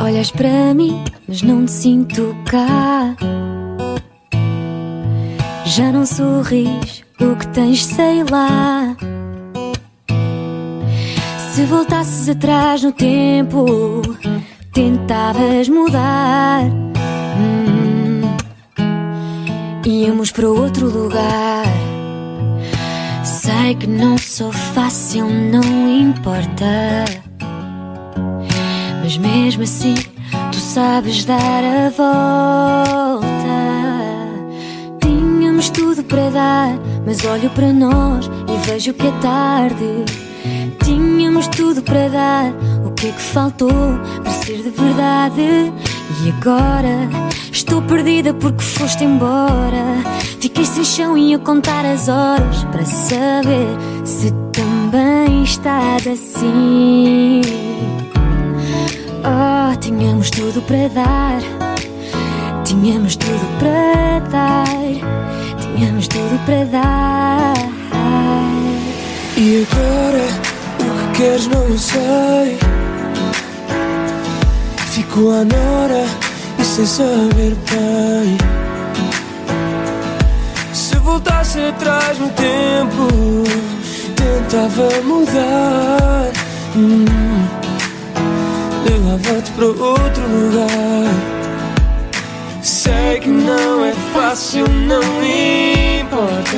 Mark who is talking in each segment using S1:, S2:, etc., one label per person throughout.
S1: Olhas para mim, mas não te sinto cá. Já não sorris, o que tens, sei lá. Se voltasses atrás no tempo, tentavas mudar. Íamos para outro lugar. Sei que não sou fácil, não importa. Mas mesmo assim, tu sabes dar a volta. Tínhamos tudo para dar, mas olho para nós e vejo que é tarde. Tínhamos tudo para dar, o que é que faltou para ser de verdade? E agora estou perdida porque foste embora. Fiquei sem chão e a contar as horas para saber se também estás assim. Oh, tínhamos tudo para dar. Tínhamos tudo para dar. Tínhamos tudo para dar.
S2: E agora, o que queres não sei. Fico à nora e sem saber bem. Se voltasse atrás no tempo, tentava mudar. Hum, Levava-te para outro lugar. Sei que não é fácil, não importa.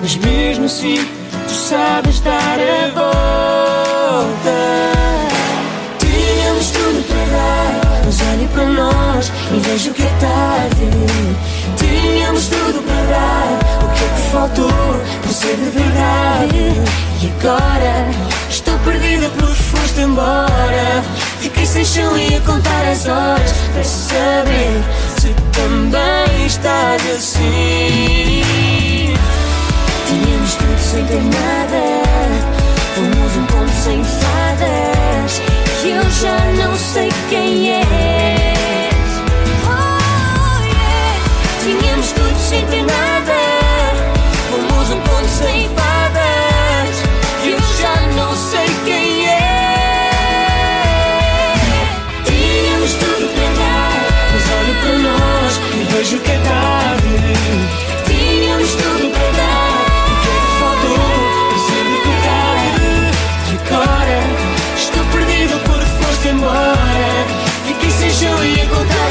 S2: Mas mesmo assim, tu sabes dar a volta. vejo que é tarde. Tínhamos tudo para dar, o que é que faltou por ser de verdade? E agora estou perdida porque foste embora. Fiquei sem chão e a contar as horas para saber se também estás assim. Tínhamos tudo sem ter nada, fomos um ponto sem fim. 就一个